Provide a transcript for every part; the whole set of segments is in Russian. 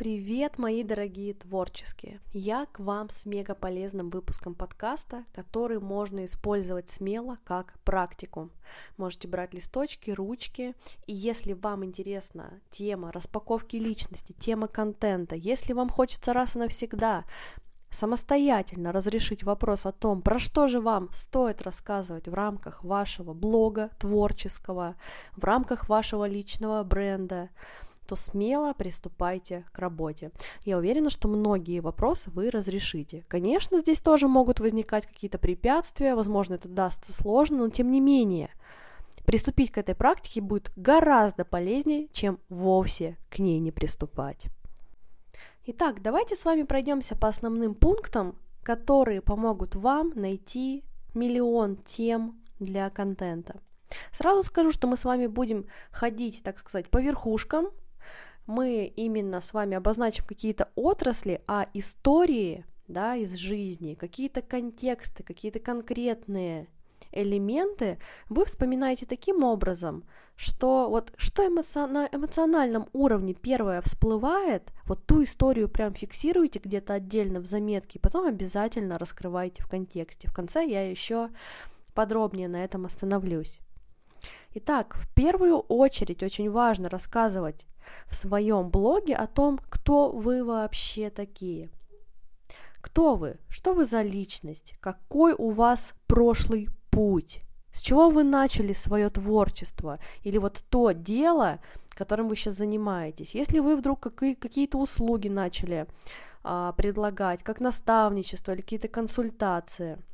Привет, мои дорогие творческие! Я к вам с мега полезным выпуском подкаста, который можно использовать смело как практику. Можете брать листочки, ручки, и если вам интересна тема распаковки личности, тема контента, если вам хочется раз и навсегда самостоятельно разрешить вопрос о том, про что же вам стоит рассказывать в рамках вашего блога творческого, в рамках вашего личного бренда, то смело приступайте к работе. Я уверена, что многие вопросы вы разрешите. Конечно, здесь тоже могут возникать какие-то препятствия, возможно, это дастся сложно, но тем не менее, приступить к этой практике будет гораздо полезнее, чем вовсе к ней не приступать. Итак, давайте с вами пройдемся по основным пунктам, которые помогут вам найти миллион тем для контента. Сразу скажу, что мы с вами будем ходить, так сказать, по верхушкам, мы именно с вами обозначим какие-то отрасли, а истории да, из жизни, какие-то контексты, какие-то конкретные элементы вы вспоминаете таким образом, что вот что эмоци... на эмоциональном уровне первое всплывает, вот ту историю прям фиксируете где-то отдельно в заметке, потом обязательно раскрываете в контексте. В конце я еще подробнее на этом остановлюсь. Итак, в первую очередь очень важно рассказывать в своем блоге о том, кто вы вообще такие. Кто вы? Что вы за личность? Какой у вас прошлый путь? С чего вы начали свое творчество? Или вот то дело, которым вы сейчас занимаетесь? Если вы вдруг какие-то услуги начали а, предлагать, как наставничество или какие-то консультации –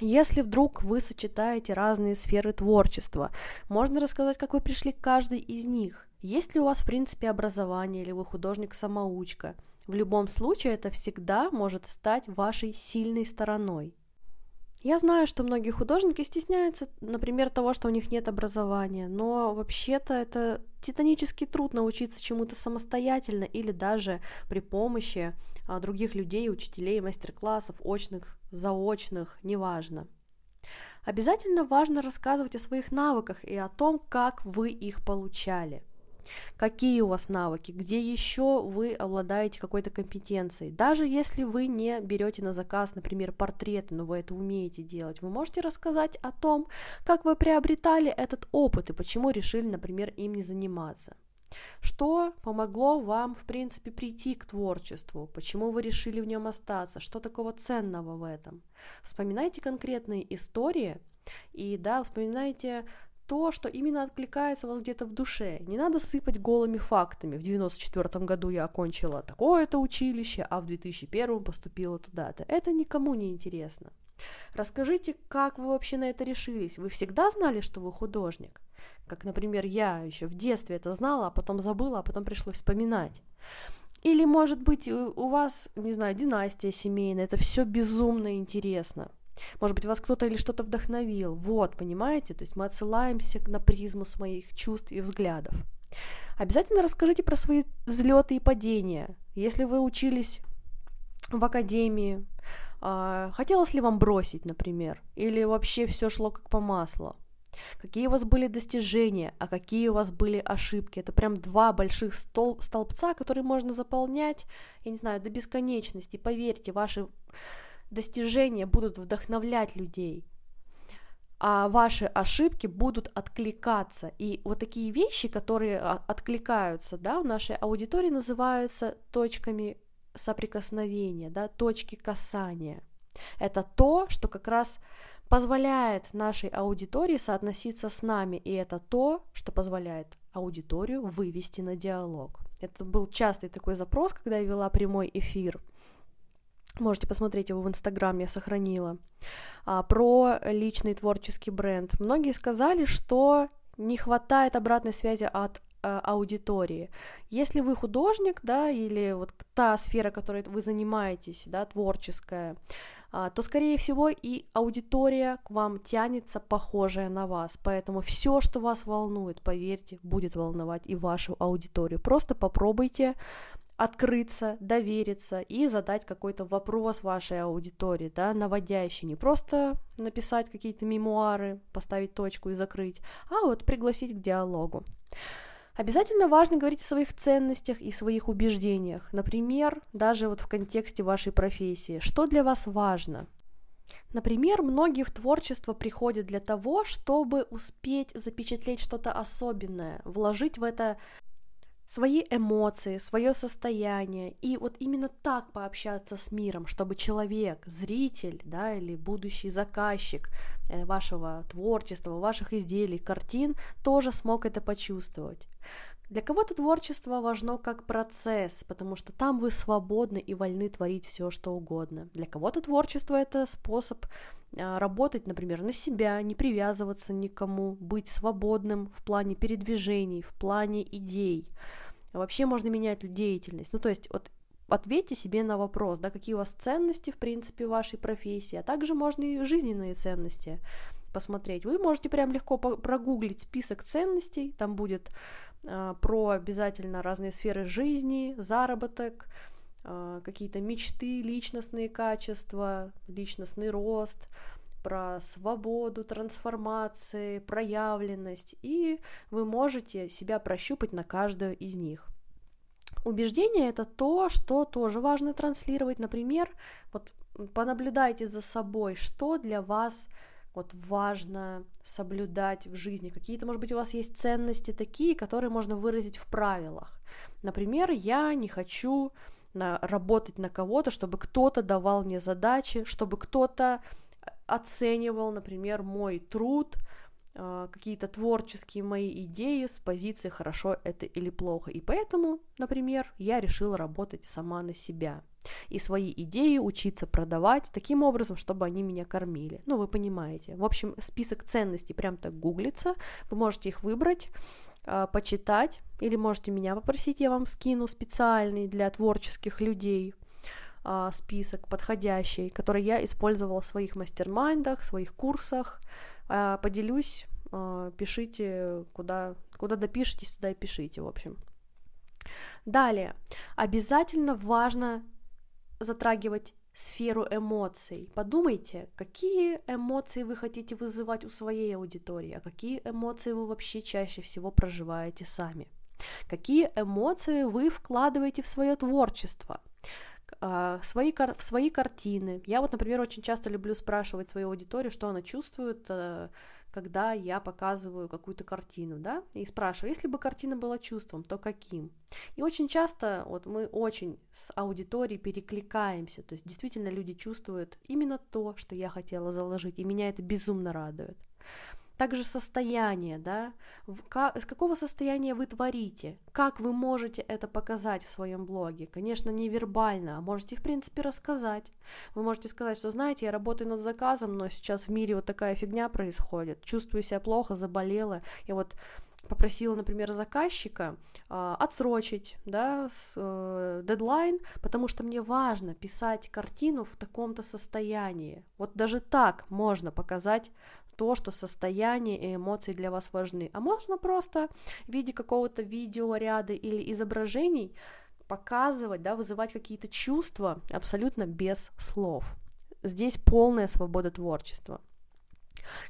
если вдруг вы сочетаете разные сферы творчества, можно рассказать, как вы пришли к каждой из них. Есть ли у вас, в принципе, образование, или вы художник-самоучка? В любом случае, это всегда может стать вашей сильной стороной. Я знаю, что многие художники стесняются, например, того, что у них нет образования, но вообще-то это титанический труд научиться чему-то самостоятельно или даже при помощи а, других людей, учителей, мастер-классов, очных, заочных, неважно. Обязательно важно рассказывать о своих навыках и о том, как вы их получали – какие у вас навыки, где еще вы обладаете какой-то компетенцией. Даже если вы не берете на заказ, например, портреты, но вы это умеете делать, вы можете рассказать о том, как вы приобретали этот опыт и почему решили, например, им не заниматься. Что помогло вам, в принципе, прийти к творчеству? Почему вы решили в нем остаться? Что такого ценного в этом? Вспоминайте конкретные истории и, да, вспоминайте то, что именно откликается у вас где-то в душе. Не надо сыпать голыми фактами. В 94 году я окончила такое-то училище, а в 2001 поступила туда-то. Это никому не интересно. Расскажите, как вы вообще на это решились? Вы всегда знали, что вы художник? Как, например, я еще в детстве это знала, а потом забыла, а потом пришлось вспоминать. Или, может быть, у вас, не знаю, династия семейная, это все безумно интересно. Может быть, вас кто-то или что-то вдохновил. Вот, понимаете? То есть мы отсылаемся на призму своих чувств и взглядов. Обязательно расскажите про свои взлеты и падения. Если вы учились в академии, э, хотелось ли вам бросить, например, или вообще все шло как по маслу? Какие у вас были достижения, а какие у вас были ошибки? Это прям два больших стол- столбца, которые можно заполнять, я не знаю, до бесконечности. Поверьте, ваши достижения будут вдохновлять людей, а ваши ошибки будут откликаться. И вот такие вещи, которые а, откликаются, да, в нашей аудитории называются точками соприкосновения, да, точки касания. Это то, что как раз позволяет нашей аудитории соотноситься с нами, и это то, что позволяет аудиторию вывести на диалог. Это был частый такой запрос, когда я вела прямой эфир – Можете посмотреть его в Инстаграм, я сохранила. А, про личный творческий бренд. Многие сказали, что не хватает обратной связи от а, аудитории. Если вы художник, да, или вот та сфера, которой вы занимаетесь, да, творческая, а, то, скорее всего, и аудитория к вам тянется похожая на вас. Поэтому все, что вас волнует, поверьте, будет волновать и вашу аудиторию. Просто попробуйте открыться, довериться и задать какой-то вопрос вашей аудитории, да, наводящий, не просто написать какие-то мемуары, поставить точку и закрыть, а вот пригласить к диалогу. Обязательно важно говорить о своих ценностях и своих убеждениях. Например, даже вот в контексте вашей профессии. Что для вас важно? Например, многие в творчество приходят для того, чтобы успеть запечатлеть что-то особенное, вложить в это свои эмоции, свое состояние, и вот именно так пообщаться с миром, чтобы человек, зритель, да, или будущий заказчик э, вашего творчества, ваших изделий, картин, тоже смог это почувствовать. Для кого-то творчество важно как процесс, потому что там вы свободны и вольны творить все, что угодно. Для кого-то творчество это способ а, работать, например, на себя, не привязываться никому, быть свободным в плане передвижений, в плане идей. Вообще можно менять деятельность. Ну, то есть, вот ответьте себе на вопрос, да, какие у вас ценности, в принципе, в вашей профессии, а также можно и жизненные ценности посмотреть. Вы можете прям легко прогуглить список ценностей, там будет про обязательно разные сферы жизни, заработок, э, какие-то мечты, личностные качества, личностный рост, про свободу, трансформации, проявленность, и вы можете себя прощупать на каждую из них. Убеждение это то, что тоже важно транслировать. Например, вот понаблюдайте за собой, что для вас вот важно соблюдать в жизни. Какие-то, может быть, у вас есть ценности такие, которые можно выразить в правилах. Например, я не хочу на, работать на кого-то, чтобы кто-то давал мне задачи, чтобы кто-то оценивал, например, мой труд, а, какие-то творческие мои идеи с позиции хорошо это или плохо. И поэтому, например, я решила работать сама на себя и свои идеи учиться продавать таким образом, чтобы они меня кормили. Ну, вы понимаете. В общем, список ценностей прям так гуглится, вы можете их выбрать, а, почитать, или можете меня попросить, я вам скину специальный для творческих людей а, список подходящий, который я использовала в своих мастер-майндах, своих курсах. А, поделюсь, пишите, куда, куда допишетесь, туда и пишите, в общем. Далее, обязательно важно затрагивать сферу эмоций. Подумайте, какие эмоции вы хотите вызывать у своей аудитории, а какие эмоции вы вообще чаще всего проживаете сами. Какие эмоции вы вкладываете в свое творчество, а, свои, в свои картины. Я вот, например, очень часто люблю спрашивать свою аудиторию, что она чувствует, э, когда я показываю какую-то картину, да, и спрашиваю, если бы картина была чувством, то каким? И очень часто вот мы очень с аудиторией перекликаемся, то есть действительно люди чувствуют именно то, что я хотела заложить, и меня это безумно радует. Также состояние, да, с какого состояния вы творите, как вы можете это показать в своем блоге. Конечно, не вербально, а можете, в принципе, рассказать. Вы можете сказать, что, знаете, я работаю над заказом, но сейчас в мире вот такая фигня происходит, чувствую себя плохо, заболела, и вот попросила, например, заказчика э, отсрочить, да, с, э, дедлайн, потому что мне важно писать картину в таком-то состоянии. Вот даже так можно показать то, что состояние и эмоции для вас важны. А можно просто в виде какого-то видеоряда или изображений показывать, да, вызывать какие-то чувства абсолютно без слов. Здесь полная свобода творчества.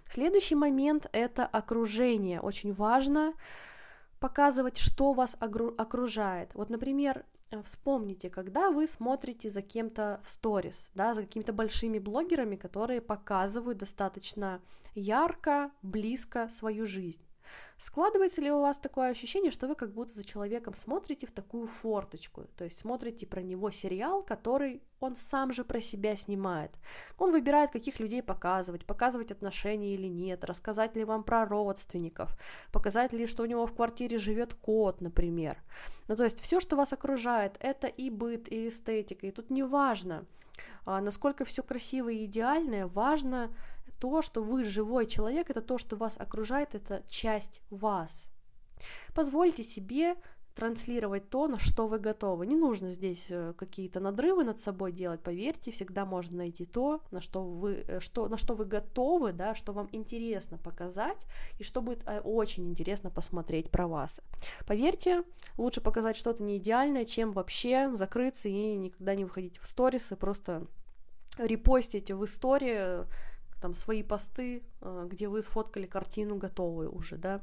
Следующий момент — это окружение. Очень важно показывать, что вас окружает. Вот, например, вспомните, когда вы смотрите за кем-то в сторис, да, за какими-то большими блогерами, которые показывают достаточно ярко, близко свою жизнь. Складывается ли у вас такое ощущение, что вы как будто за человеком смотрите в такую форточку, то есть смотрите про него сериал, который он сам же про себя снимает. Он выбирает, каких людей показывать, показывать отношения или нет, рассказать ли вам про родственников, показать ли, что у него в квартире живет кот, например. Ну, то есть все, что вас окружает, это и быт, и эстетика, и тут не важно, а, насколько все красиво и идеальное, важно то, что вы живой человек, это то, что вас окружает, это часть вас. Позвольте себе транслировать то, на что вы готовы. Не нужно здесь э, какие-то надрывы над собой делать, поверьте, всегда можно найти то, на что вы, э, что, на что вы готовы, да, что вам интересно показать, и что будет э, очень интересно посмотреть про вас. Поверьте, лучше показать что-то не идеальное, чем вообще закрыться и никогда не выходить в сторисы, просто репостить в истории там свои посты, где вы сфоткали картину готовую уже, да.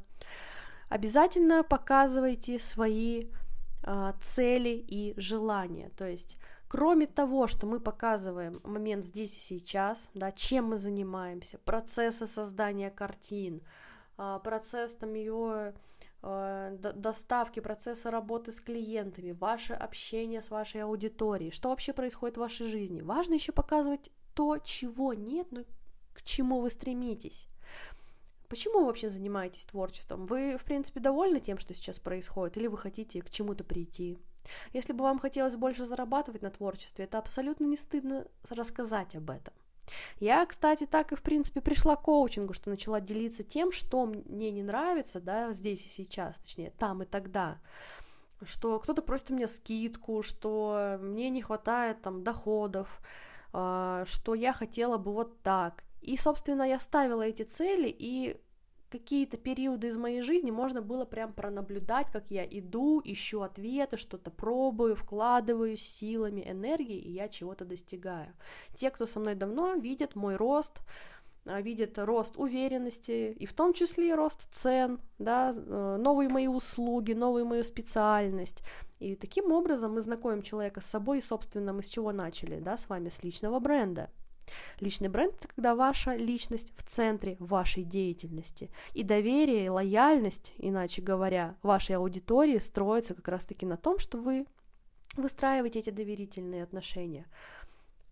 обязательно показывайте свои э, цели и желания. То есть, кроме того, что мы показываем момент здесь и сейчас, да, чем мы занимаемся, процессы создания картин, э, процесс там ее э, доставки, процесса работы с клиентами, ваше общение с вашей аудиторией, что вообще происходит в вашей жизни. Важно еще показывать то, чего нет, но к чему вы стремитесь. Почему вы вообще занимаетесь творчеством? Вы, в принципе, довольны тем, что сейчас происходит, или вы хотите к чему-то прийти? Если бы вам хотелось больше зарабатывать на творчестве, это абсолютно не стыдно рассказать об этом. Я, кстати, так и, в принципе, пришла к коучингу, что начала делиться тем, что мне не нравится, да, здесь и сейчас, точнее, там и тогда, что кто-то просит у меня скидку, что мне не хватает там доходов, а, что я хотела бы вот так. И, собственно, я ставила эти цели, и какие-то периоды из моей жизни можно было прям пронаблюдать, как я иду, ищу ответы, что-то пробую, вкладываю силами, энергией, и я чего-то достигаю. Те, кто со мной давно, видят мой рост, а, видят рост уверенности, и в том числе и рост цен, да, э, новые мои услуги, новую мою специальность. И таким образом мы знакомим человека с собой, собственно, мы с чего начали, да, с вами, с личного бренда. Личный бренд – это когда ваша личность в центре вашей деятельности. И доверие, и лояльность, иначе говоря, вашей аудитории строится как раз-таки на том, что вы выстраиваете эти доверительные отношения.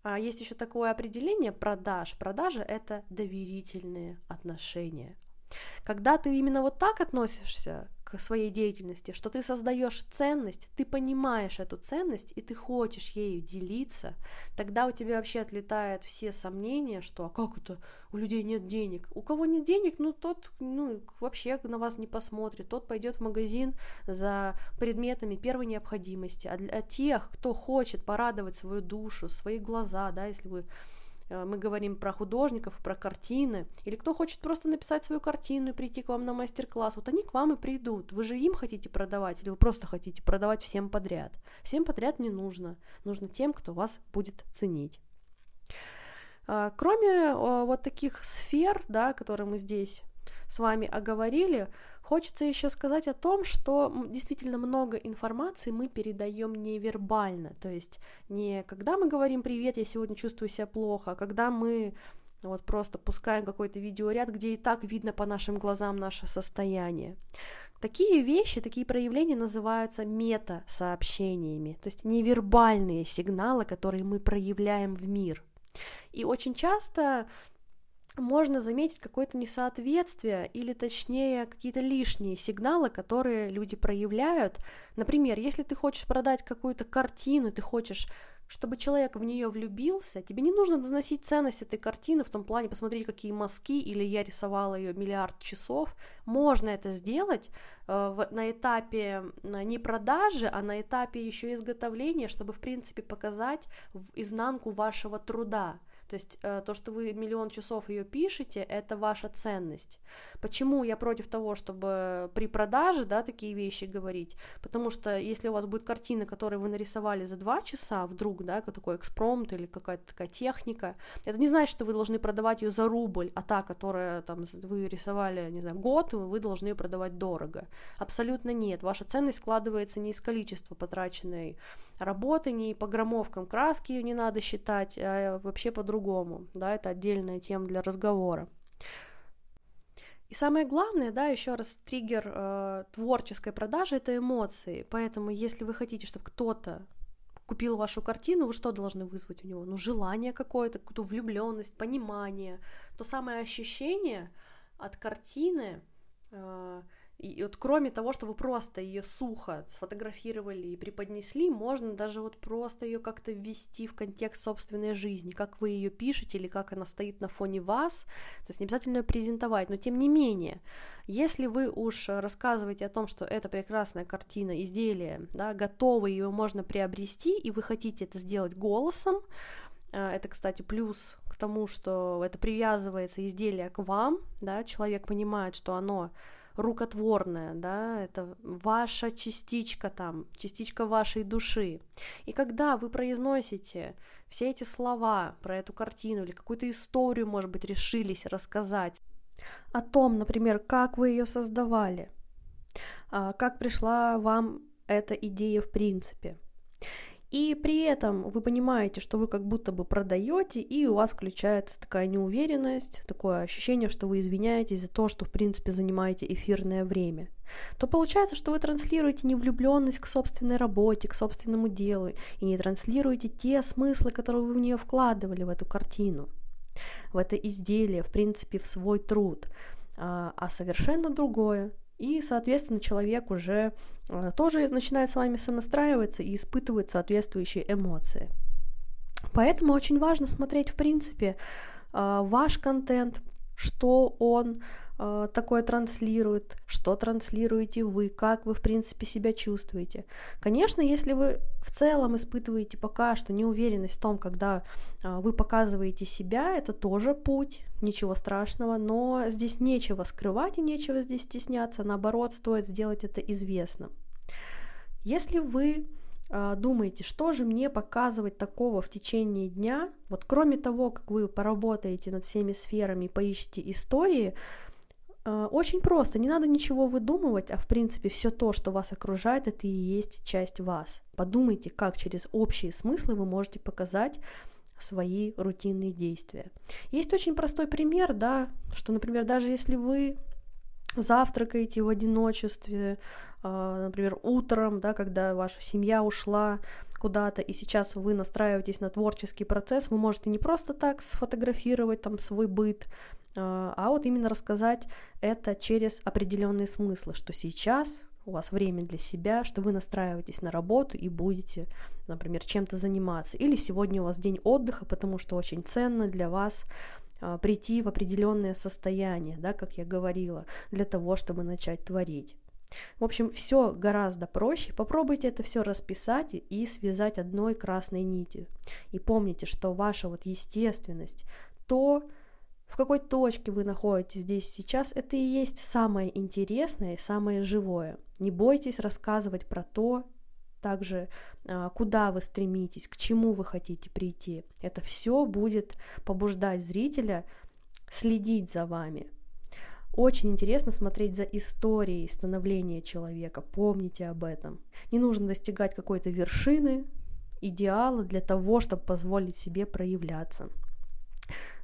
А есть еще такое определение продаж. Продажа – это доверительные отношения. Когда ты именно вот так относишься своей деятельности, что ты создаешь ценность, ты понимаешь эту ценность, и ты хочешь ею делиться, тогда у тебя вообще отлетают все сомнения, что а как это у людей нет денег? У кого нет денег, ну тот ну, вообще на вас не посмотрит, тот пойдет в магазин за предметами первой необходимости. А для тех, кто хочет порадовать свою душу, свои глаза, да, если вы мы говорим про художников, про картины, или кто хочет просто написать свою картину и прийти к вам на мастер-класс, вот они к вам и придут. Вы же им хотите продавать, или вы просто хотите продавать всем подряд. Всем подряд не нужно. Нужно тем, кто вас будет ценить. А, кроме вот таких сфер, да, которые мы здесь с вами оговорили, Хочется еще сказать о том, что действительно много информации мы передаем невербально, то есть не когда мы говорим «привет, я сегодня чувствую себя плохо», а когда мы вот просто пускаем какой-то видеоряд, где и так видно по нашим глазам наше состояние. Такие вещи, такие проявления называются мета-сообщениями, то есть невербальные сигналы, которые мы проявляем в мир. И очень часто можно заметить какое-то несоответствие или точнее какие-то лишние сигналы, которые люди проявляют. Например, если ты хочешь продать какую-то картину, ты хочешь чтобы человек в нее влюбился, тебе не нужно доносить ценность этой картины в том плане, посмотреть, какие мазки, или я рисовала ее миллиард часов. Можно это сделать э, на этапе не продажи, а на этапе еще изготовления, чтобы, в принципе, показать изнанку вашего труда. То есть э, то, что вы миллион часов ее пишете, это ваша ценность. Почему я против того, чтобы при продаже, да, такие вещи говорить? Потому что если у вас будет картина, которую вы нарисовали за два часа, вдруг, да, такой экспромт или какая-то такая техника, это не значит, что вы должны продавать ее за рубль, а та, которая там вы рисовали, не знаю, год, вы должны ее продавать дорого. Абсолютно нет. Ваша ценность складывается не из количества потраченной работы, не по граммовкам краски ее не надо считать, а вообще по-другому, да, это отдельная тема для разговора. И самое главное, да, еще раз, триггер э, творческой продажи это эмоции. Поэтому, если вы хотите, чтобы кто-то купил вашу картину, вы что должны вызвать у него? Ну, желание какое-то, какую-то влюбленность, понимание. То самое ощущение от картины, э, и вот кроме того, что вы просто ее сухо сфотографировали и преподнесли, можно даже вот просто ее как-то ввести в контекст собственной жизни, как вы ее пишете или как она стоит на фоне вас. То есть не обязательно ее презентовать, но тем не менее, если вы уж рассказываете о том, что это прекрасная картина, изделие, да, готово, ее можно приобрести, и вы хотите это сделать голосом, э, это, кстати, плюс к тому, что это привязывается изделие к вам, да, человек понимает, что оно рукотворное, да, это ваша частичка там, частичка вашей души. И когда вы произносите все эти слова про эту картину или какую-то историю, может быть, решились рассказать о том, например, как вы ее создавали, а, как пришла вам эта идея в принципе. И при этом вы понимаете, что вы как будто бы продаете, и у вас включается такая неуверенность, такое ощущение, что вы извиняетесь за то, что в принципе занимаете эфирное время. То получается, что вы транслируете не влюбленность к собственной работе, к собственному делу, и не транслируете те смыслы, которые вы в нее вкладывали в эту картину, в это изделие, в принципе, в свой труд, а, а совершенно другое. И, соответственно, человек уже э, тоже начинает с вами сонастраиваться и испытывает соответствующие эмоции. Поэтому очень важно смотреть, в принципе, э, ваш контент, что он э, такое транслирует, что транслируете вы, как вы, в принципе, себя чувствуете. Конечно, если вы в целом испытываете пока что неуверенность в том, когда э, вы показываете себя, это тоже путь, ничего страшного, но здесь нечего скрывать и нечего здесь стесняться, наоборот, стоит сделать это известным. Если вы э, думаете, что же мне показывать такого в течение дня, вот кроме того, как вы поработаете над всеми сферами, поищите истории, очень просто, не надо ничего выдумывать, а в принципе все то, что вас окружает, это и есть часть вас. Подумайте, как через общие смыслы вы можете показать свои рутинные действия. Есть очень простой пример, да, что, например, даже если вы завтракаете в одиночестве, э, например, утром, да, когда ваша семья ушла куда-то, и сейчас вы настраиваетесь на творческий процесс, вы можете не просто так сфотографировать там свой быт, а, а вот именно рассказать это через определенные смыслы, что сейчас у вас время для себя, что вы настраиваетесь на работу и будете, например, чем-то заниматься. Или сегодня у вас день отдыха, потому что очень ценно для вас а, прийти в определенное состояние, да, как я говорила, для того, чтобы начать творить. В общем, все гораздо проще. Попробуйте это все расписать и связать одной красной нитью. И помните, что ваша вот естественность, то, в какой точке вы находитесь здесь сейчас, это и есть самое интересное, самое живое. Не бойтесь рассказывать про то, также а, куда вы стремитесь, к чему вы хотите прийти. Это все будет побуждать зрителя следить за вами. Очень интересно смотреть за историей становления человека. Помните об этом. Не нужно достигать какой-то вершины, идеала для того, чтобы позволить себе проявляться.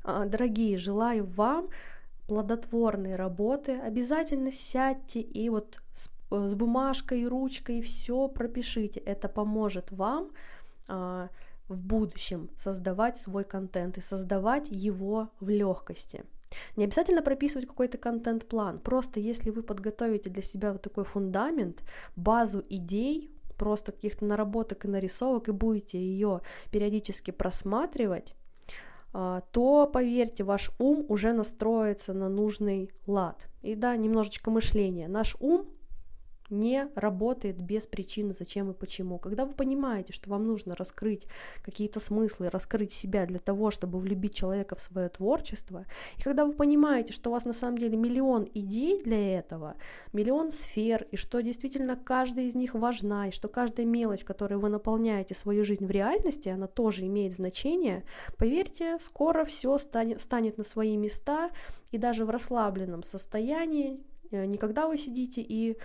А, дорогие, желаю вам плодотворной работы. Обязательно сядьте и вот с, с бумажкой, ручкой все пропишите. Это поможет вам а, в будущем создавать свой контент и создавать его в легкости. Не обязательно прописывать какой-то контент-план. Просто если вы подготовите для себя вот такой фундамент, базу идей, просто каких-то наработок и нарисовок, и будете ее периодически просматривать, а, то, поверьте, ваш ум уже настроится на нужный лад. И да, немножечко мышления. Наш ум не работает без причины, зачем и почему. Когда вы понимаете, что вам нужно раскрыть какие-то смыслы, раскрыть себя для того, чтобы влюбить человека в свое творчество, и когда вы понимаете, что у вас на самом деле миллион идей для этого, миллион сфер, и что действительно каждая из них важна, и что каждая мелочь, которой вы наполняете свою жизнь в реальности, она тоже имеет значение, поверьте, скоро все станет, станет на свои места, и даже в расслабленном состоянии, э, никогда вы сидите и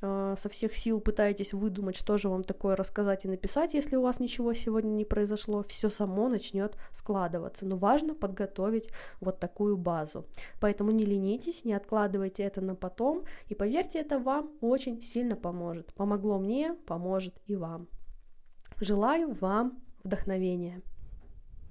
со всех сил пытаетесь выдумать, что же вам такое рассказать и написать, если у вас ничего сегодня не произошло, все само начнет складываться. Но важно подготовить вот такую базу. Поэтому не ленитесь, не откладывайте это на потом, и поверьте, это вам очень сильно поможет. Помогло мне, поможет и вам. Желаю вам вдохновения.